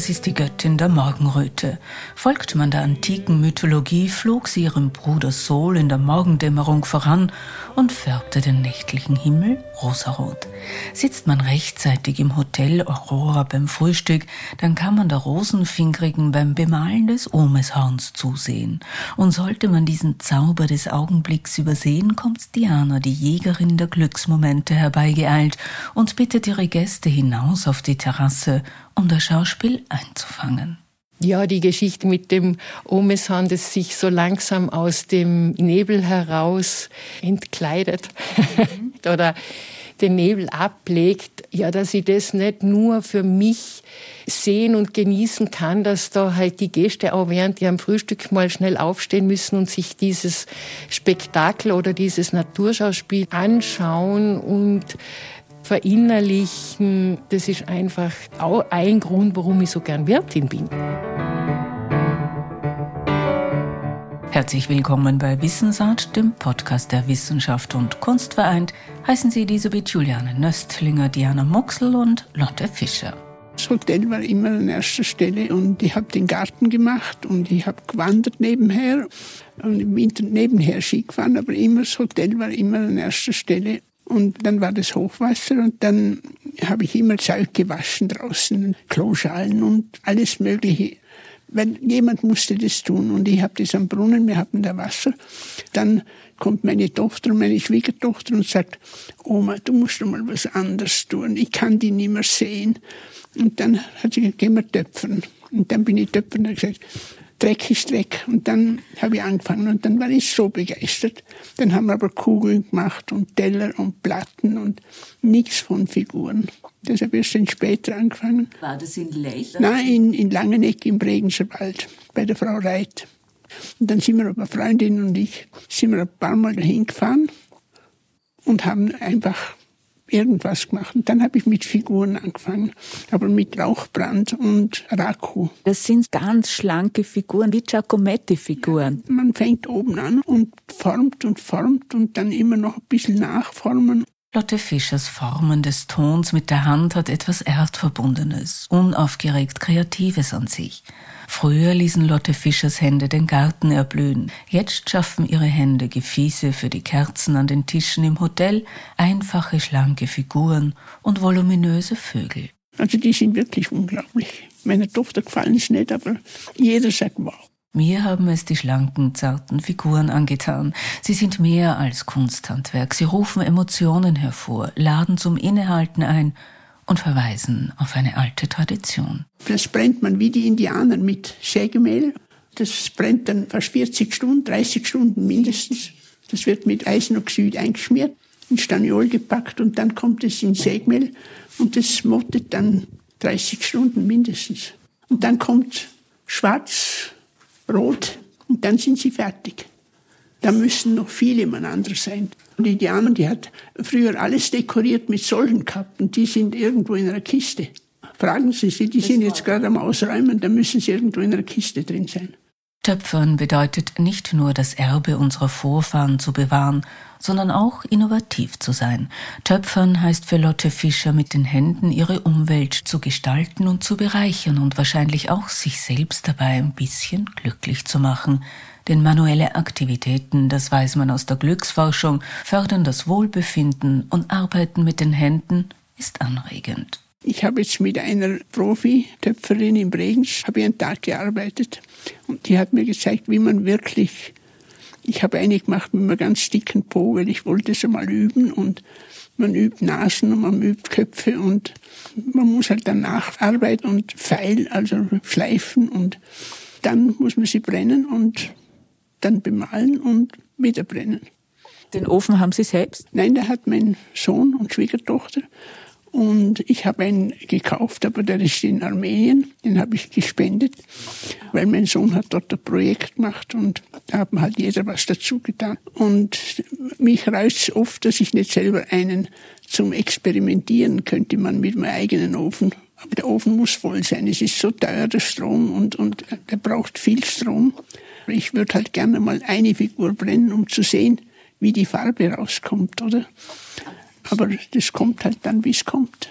das ist die Göttin der Morgenröte. Folgt man der antiken Mythologie, flog sie ihrem Bruder Sol in der Morgendämmerung voran und färbte den nächtlichen Himmel rosarot. Sitzt man rechtzeitig im Hotel Aurora beim Frühstück, dann kann man der Rosenfingrigen beim Bemalen des Ohmeshorns zusehen. Und sollte man diesen Zauber des Augenblicks übersehen, kommt Diana, die Jägerin der Glücksmomente, herbeigeeilt und bittet ihre Gäste hinaus auf die Terrasse, um das Schauspiel einzufangen. Ja, die Geschichte mit dem Omesan, das sich so langsam aus dem Nebel heraus entkleidet oder den Nebel ablegt, ja, dass ich das nicht nur für mich sehen und genießen kann, dass da halt die Gäste auch während ihrem Frühstück mal schnell aufstehen müssen und sich dieses Spektakel oder dieses Naturschauspiel anschauen und verinnerlichen. Das ist einfach auch ein Grund, warum ich so gern Wirtin bin. Herzlich willkommen bei Wissensart, dem Podcast der Wissenschaft und Kunst vereint. Heißen Sie Elisabeth Juliane Nöstlinger, Diana Moxel und Lotte Fischer. Das Hotel war immer an erster Stelle und ich habe den Garten gemacht und ich habe gewandert nebenher und im Winter nebenher Ski gefahren, aber immer das Hotel war immer an erster Stelle und dann war das Hochwasser und dann habe ich immer Zeug gewaschen draußen, Kloschalen und alles Mögliche. Weil jemand musste das tun und ich habe das am Brunnen, wir hatten da Wasser. Dann kommt meine Tochter, meine Schwiegertochter und sagt, Oma, du musst mal was anderes tun, ich kann die nicht mehr sehen. Und dann hat sie gesagt, geh mal töpfern. Und dann bin ich töpfern und gesagt, Dreck ist weg. Und dann habe ich angefangen und dann war ich so begeistert. Dann haben wir aber Kugeln gemacht und Teller und Platten und nichts von Figuren. Das habe ich erst dann später angefangen. War das in Lech? Nein, in, in Langeneck im Bregenzer Wald bei der Frau Reit. Und dann sind wir aber Freundin und ich sind wir ein paar Mal dahin gefahren und haben einfach irgendwas gemacht. Und dann habe ich mit Figuren angefangen, aber mit Rauchbrand und Raku. Das sind ganz schlanke Figuren, wie Giacometti-Figuren. Man fängt oben an und formt und formt und dann immer noch ein bisschen nachformen. Lotte Fischers Formen des Tons mit der Hand hat etwas Erdverbundenes, unaufgeregt Kreatives an sich. Früher ließen Lotte Fischers Hände den Garten erblühen. Jetzt schaffen ihre Hände Gefäße für die Kerzen an den Tischen im Hotel, einfache, schlanke Figuren und voluminöse Vögel. Also die sind wirklich unglaublich. Meiner Tochter gefallen es nicht, aber jeder sagt wow. Mir haben es die schlanken, zarten Figuren angetan. Sie sind mehr als Kunsthandwerk. Sie rufen Emotionen hervor, laden zum Innehalten ein und verweisen auf eine alte Tradition. Das brennt man wie die Indianer mit Sägemehl. Das brennt dann fast 40 Stunden, 30 Stunden mindestens. Das wird mit Eisenoxid eingeschmiert, in Staniol gepackt und dann kommt es in Sägemehl und das mottet dann 30 Stunden mindestens. Und dann kommt schwarz, rot und dann sind sie fertig. Da müssen noch viele miteinander sein. Und die Diana, die hat früher alles dekoriert mit solchen gehabt und die sind irgendwo in einer Kiste. Fragen Sie sie, die sind jetzt gerade am Ausräumen, da müssen sie irgendwo in einer Kiste drin sein. Töpfern bedeutet nicht nur das Erbe unserer Vorfahren zu bewahren, sondern auch innovativ zu sein. Töpfern heißt für Lotte Fischer mit den Händen ihre Umwelt zu gestalten und zu bereichern und wahrscheinlich auch sich selbst dabei ein bisschen glücklich zu machen. Denn manuelle Aktivitäten, das weiß man aus der Glücksforschung, fördern das Wohlbefinden und Arbeiten mit den Händen ist anregend. Ich habe jetzt mit einer Profi-Töpferin in Bregenz habe ich einen Tag gearbeitet und die hat mir gezeigt, wie man wirklich, ich habe eine gemacht mit einem ganz dicken Po, weil ich wollte es einmal üben und man übt Nasen und man übt Köpfe und man muss halt danach arbeiten und feilen, also schleifen und dann muss man sie brennen und dann bemalen und wieder brennen. Den Ofen haben Sie selbst? Nein, der hat mein Sohn und Schwiegertochter. Und ich habe einen gekauft, aber der ist in Armenien. Den habe ich gespendet, weil mein Sohn hat dort ein Projekt gemacht und da hat halt jeder was dazu getan. Und mich reizt oft, dass ich nicht selber einen zum Experimentieren könnte man mit meinem eigenen Ofen. Aber der Ofen muss voll sein. Es ist so teuer, der Strom, und, und der braucht viel Strom. Ich würde halt gerne mal eine Figur brennen, um zu sehen, wie die Farbe rauskommt, oder? Aber das kommt halt dann, wie es kommt.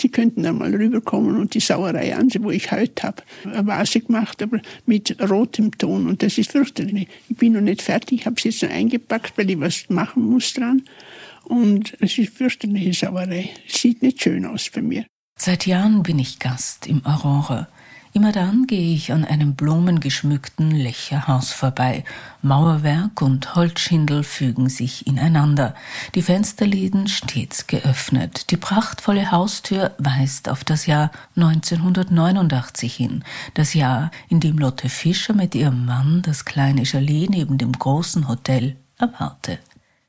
Sie könnten da mal rüberkommen und die Sauerei ansehen, wo ich heute habe. Eine Vase gemacht, aber mit rotem Ton. Und das ist fürchterlich. Ich bin noch nicht fertig, habe es jetzt noch eingepackt, weil ich was machen muss dran. Und es ist fürchterliche Sauerei. Sieht nicht schön aus bei mir. Seit Jahren bin ich Gast im Aurora. Immer dann gehe ich an einem blumengeschmückten Lächerhaus vorbei. Mauerwerk und Holzschindel fügen sich ineinander. Die Fensterläden stets geöffnet. Die prachtvolle Haustür weist auf das Jahr 1989 hin. Das Jahr, in dem Lotte Fischer mit ihrem Mann das kleine Chalet neben dem großen Hotel erwarte.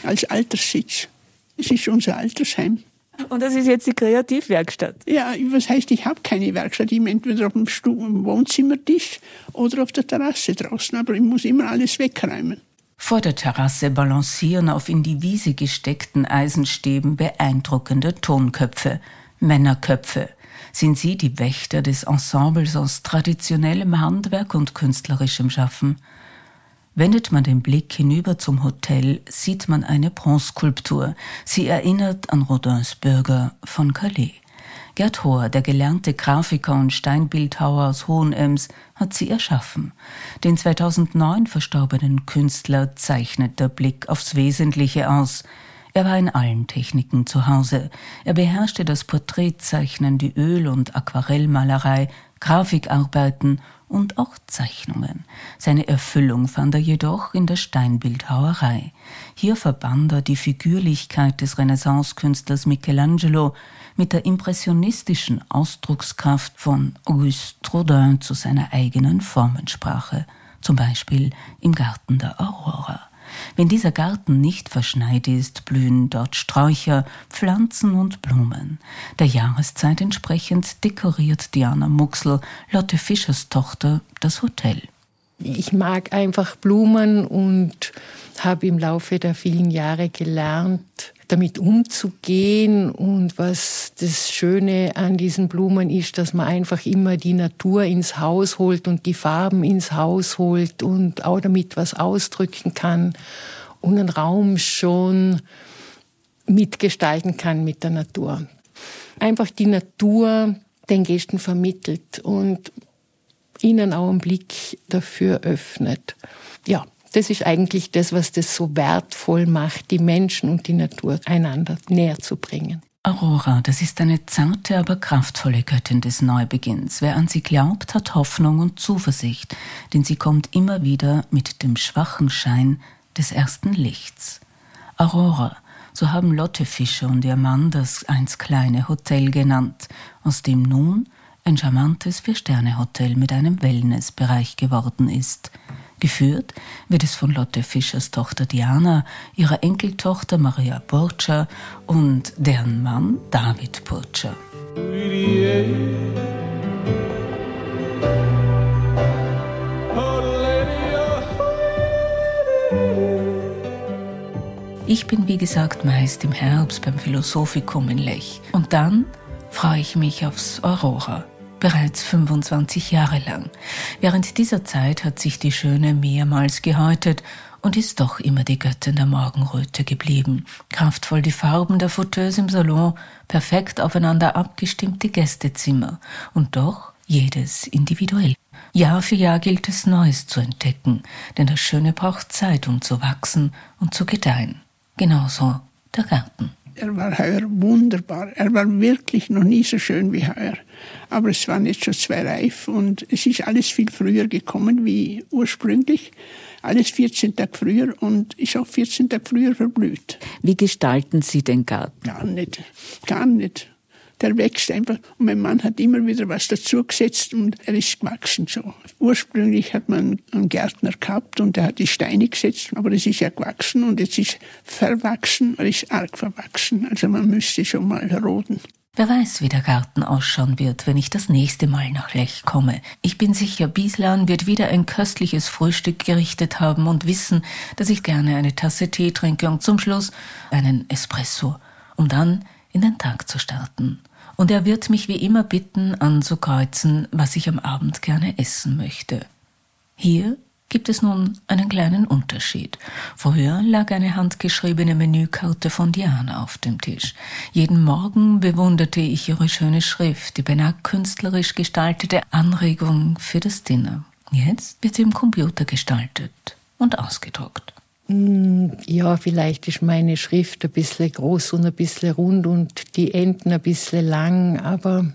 Als Alterssitz. Es ist unser Altersheim. Und das ist jetzt die Kreativwerkstatt. Ja, was heißt, ich habe keine Werkstatt. Ich bin entweder auf dem Wohnzimmertisch oder auf der Terrasse draußen, aber ich muss immer alles wegräumen. Vor der Terrasse balancieren auf in die Wiese gesteckten Eisenstäben beeindruckende Tonköpfe, Männerköpfe. Sind sie die Wächter des Ensembles aus traditionellem Handwerk und künstlerischem Schaffen? Wendet man den Blick hinüber zum Hotel, sieht man eine Bronzeskulptur. Sie erinnert an Rodins Bürger von Calais. Gerd Hohr, der gelernte Grafiker und Steinbildhauer aus Hohenems, hat sie erschaffen. Den 2009 verstorbenen Künstler zeichnet der Blick aufs Wesentliche aus. Er war in allen Techniken zu Hause. Er beherrschte das Porträtzeichnen, die Öl- und Aquarellmalerei, Grafikarbeiten und auch Zeichnungen. Seine Erfüllung fand er jedoch in der Steinbildhauerei. Hier verband er die Figürlichkeit des Renaissancekünstlers Michelangelo mit der impressionistischen Ausdruckskraft von Auguste Rodin zu seiner eigenen Formensprache, zum Beispiel im Garten der Aurora. Wenn dieser Garten nicht verschneit ist, blühen dort Sträucher, Pflanzen und Blumen. Der Jahreszeit entsprechend dekoriert Diana Muxel, Lotte Fischers Tochter, das Hotel. Ich mag einfach Blumen und habe im Laufe der vielen Jahre gelernt, damit umzugehen. Und was das Schöne an diesen Blumen ist, dass man einfach immer die Natur ins Haus holt und die Farben ins Haus holt und auch damit was ausdrücken kann und einen Raum schon mitgestalten kann mit der Natur. Einfach die Natur den Gästen vermittelt und ihnen auch einen Blick dafür öffnet. Ja, das ist eigentlich das, was das so wertvoll macht, die Menschen und die Natur einander näher zu bringen. Aurora, das ist eine zarte, aber kraftvolle Göttin des Neubeginns. Wer an sie glaubt, hat Hoffnung und Zuversicht, denn sie kommt immer wieder mit dem schwachen Schein des ersten Lichts. Aurora, so haben Lotte Fischer und ihr Mann das einst kleine Hotel genannt, aus dem nun ein charmantes Vier-Sterne-Hotel mit einem Wellnessbereich geworden ist. Geführt wird es von Lotte Fischers Tochter Diana, ihrer Enkeltochter Maria Burtscher und deren Mann David Burtscher. Ich bin wie gesagt meist im Herbst beim Philosophikum in Lech. Und dann freue ich mich aufs Aurora bereits 25 Jahre lang. Während dieser Zeit hat sich die Schöne mehrmals gehäutet und ist doch immer die Göttin der Morgenröte geblieben. Kraftvoll die Farben der Fauteuils im Salon, perfekt aufeinander abgestimmte Gästezimmer und doch jedes individuell. Jahr für Jahr gilt es Neues zu entdecken, denn das Schöne braucht Zeit, um zu wachsen und zu gedeihen. Genauso der Garten. Er war heuer wunderbar. Er war wirklich noch nie so schön wie heuer. Aber es waren jetzt schon zwei reif und es ist alles viel früher gekommen wie ursprünglich. Alles 14 Tage früher und ist auch 14 Tage früher verblüht. Wie gestalten Sie den Garten? Gar nicht. Gar nicht der wächst einfach. Und mein Mann hat immer wieder was dazugesetzt und er ist gewachsen so. Ursprünglich hat man einen Gärtner gehabt und der hat die Steine gesetzt, aber es ist ja gewachsen und jetzt ist verwachsen, er ist arg verwachsen. Also man müsste schon mal roden. Wer weiß, wie der Garten ausschauen wird, wenn ich das nächste Mal nach Lech komme. Ich bin sicher, Bieslan wird wieder ein köstliches Frühstück gerichtet haben und wissen, dass ich gerne eine Tasse Tee trinke und zum Schluss einen Espresso, um dann in den Tag zu starten und er wird mich wie immer bitten, anzukreuzen, was ich am Abend gerne essen möchte. Hier gibt es nun einen kleinen Unterschied. Früher lag eine handgeschriebene Menükarte von Diana auf dem Tisch. Jeden Morgen bewunderte ich ihre schöne Schrift, die beinahe künstlerisch gestaltete Anregung für das Dinner. Jetzt wird sie im Computer gestaltet und ausgedruckt. Hm, ja, vielleicht ist meine Schrift ein bisschen groß und ein bisschen rund und die Enden ein bisschen lang, aber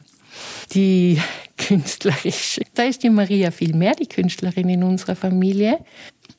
die künstlerische, da ist die Maria viel mehr die Künstlerin in unserer Familie.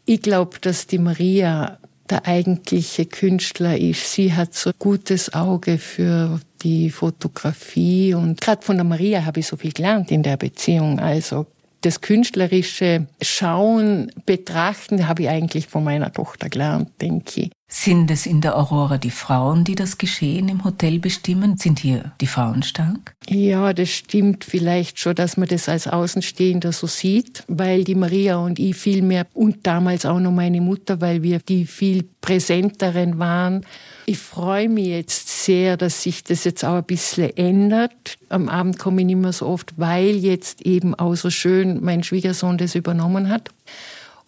Ich glaube, dass die Maria der eigentliche Künstler ist. Sie hat so gutes Auge für die Fotografie und gerade von der Maria habe ich so viel gelernt in der Beziehung. Also das künstlerische Schauen, Betrachten habe ich eigentlich von meiner Tochter gelernt, denke ich. Sind es in der Aurora die Frauen, die das Geschehen im Hotel bestimmen? Sind hier die Frauen stark? Ja, das stimmt vielleicht schon, dass man das als Außenstehender so sieht, weil die Maria und ich viel mehr und damals auch noch meine Mutter, weil wir die viel präsenteren waren. Ich freue mich jetzt sehr, dass sich das jetzt auch ein bisschen ändert. Am Abend komme ich nicht mehr so oft, weil jetzt eben auch so schön mein Schwiegersohn das übernommen hat.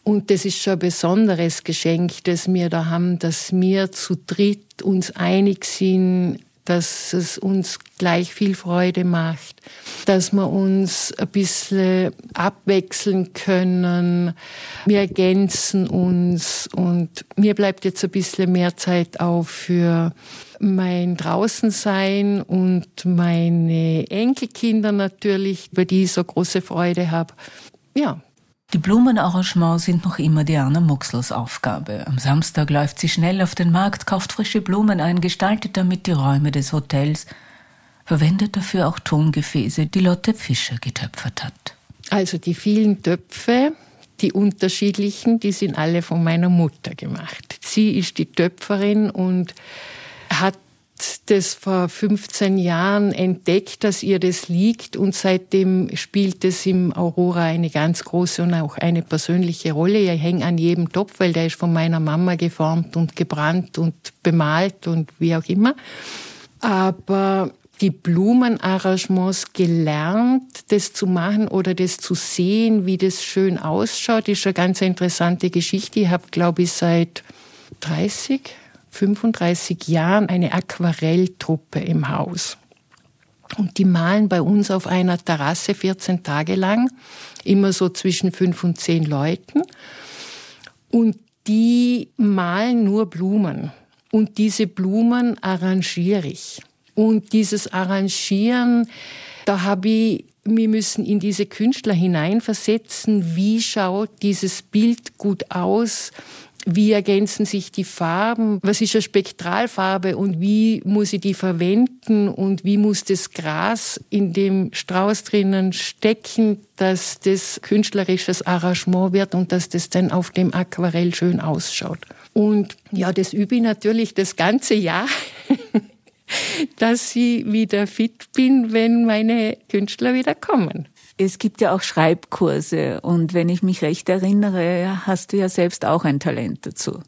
Und das ist schon ein besonderes Geschenk, das wir da haben, dass wir zu dritt uns einig sind, dass es uns gleich viel Freude macht, dass wir uns ein bisschen abwechseln können. Wir ergänzen uns und mir bleibt jetzt ein bisschen mehr Zeit auch für mein Draußensein und meine Enkelkinder natürlich, über die ich so große Freude habe. Ja, die Blumenarrangements sind noch immer Diana Muxels Aufgabe. Am Samstag läuft sie schnell auf den Markt, kauft frische Blumen ein, gestaltet damit die Räume des Hotels, verwendet dafür auch Tongefäße, die Lotte Fischer getöpfert hat. Also die vielen Töpfe, die unterschiedlichen, die sind alle von meiner Mutter gemacht. Sie ist die Töpferin und hat das vor 15 Jahren entdeckt, dass ihr das liegt und seitdem spielt es im Aurora eine ganz große und auch eine persönliche Rolle. Ich hänge an jedem Topf, weil der ist von meiner Mama geformt und gebrannt und bemalt und wie auch immer. Aber die Blumenarrangements gelernt, das zu machen oder das zu sehen, wie das schön ausschaut, ist eine ganz interessante Geschichte. Ich habe, glaube ich, seit 30, 35 Jahren eine Aquarelltruppe im Haus. Und die malen bei uns auf einer Terrasse 14 Tage lang, immer so zwischen fünf und zehn Leuten. Und die malen nur Blumen. Und diese Blumen arrangiere ich. Und dieses Arrangieren, da habe ich, wir müssen in diese Künstler hineinversetzen, wie schaut dieses Bild gut aus, wie ergänzen sich die Farben, was ist eine Spektralfarbe und wie muss ich die verwenden und wie muss das Gras in dem Strauß drinnen stecken, dass das künstlerisches Arrangement wird und dass das dann auf dem Aquarell schön ausschaut. Und ja, das übe ich natürlich das ganze Jahr. dass ich wieder fit bin, wenn meine Künstler wieder kommen. Es gibt ja auch Schreibkurse und wenn ich mich recht erinnere, hast du ja selbst auch ein Talent dazu.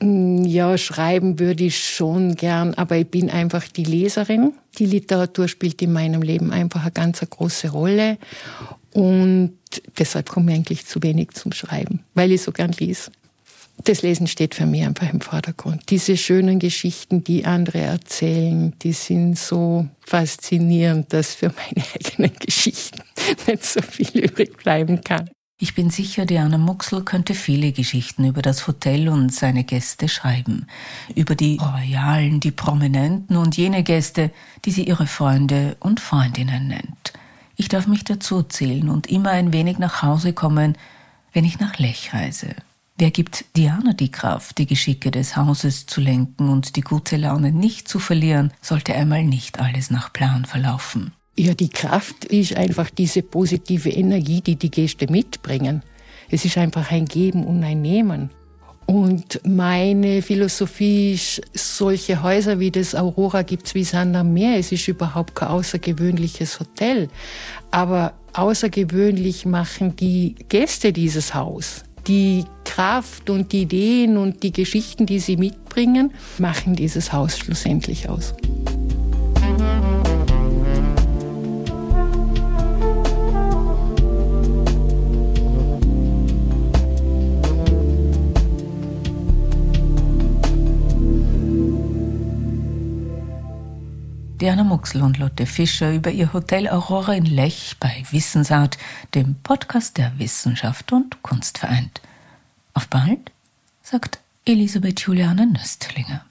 Mm, ja, schreiben würde ich schon gern, aber ich bin einfach die Leserin. Die Literatur spielt in meinem Leben einfach eine ganz große Rolle und deshalb komme ich eigentlich zu wenig zum Schreiben, weil ich so gern lese das Lesen steht für mich einfach im Vordergrund. Diese schönen Geschichten, die andere erzählen, die sind so faszinierend, dass für meine eigenen Geschichten nicht so viel übrig bleiben kann. Ich bin sicher, Diana Muxel könnte viele Geschichten über das Hotel und seine Gäste schreiben. Über die Royalen, die Prominenten und jene Gäste, die sie ihre Freunde und Freundinnen nennt. Ich darf mich dazu zählen und immer ein wenig nach Hause kommen, wenn ich nach Lech reise. Wer gibt Diana die Kraft, die Geschicke des Hauses zu lenken und die gute Laune nicht zu verlieren, sollte einmal nicht alles nach Plan verlaufen? Ja, die Kraft ist einfach diese positive Energie, die die Gäste mitbringen. Es ist einfach ein Geben und ein Nehmen. Und meine Philosophie ist, solche Häuser wie das Aurora gibt's wie Sand am Meer. Es ist überhaupt kein außergewöhnliches Hotel. Aber außergewöhnlich machen die Gäste dieses Haus die Kraft und die Ideen und die Geschichten, die sie mitbringen, machen dieses Haus schlussendlich aus. Diana Muxel und Lotte Fischer über ihr Hotel Aurora in Lech bei Wissensart, dem Podcast der Wissenschaft und Kunst vereint. Auf bald, sagt Elisabeth Juliane Nöstlinger.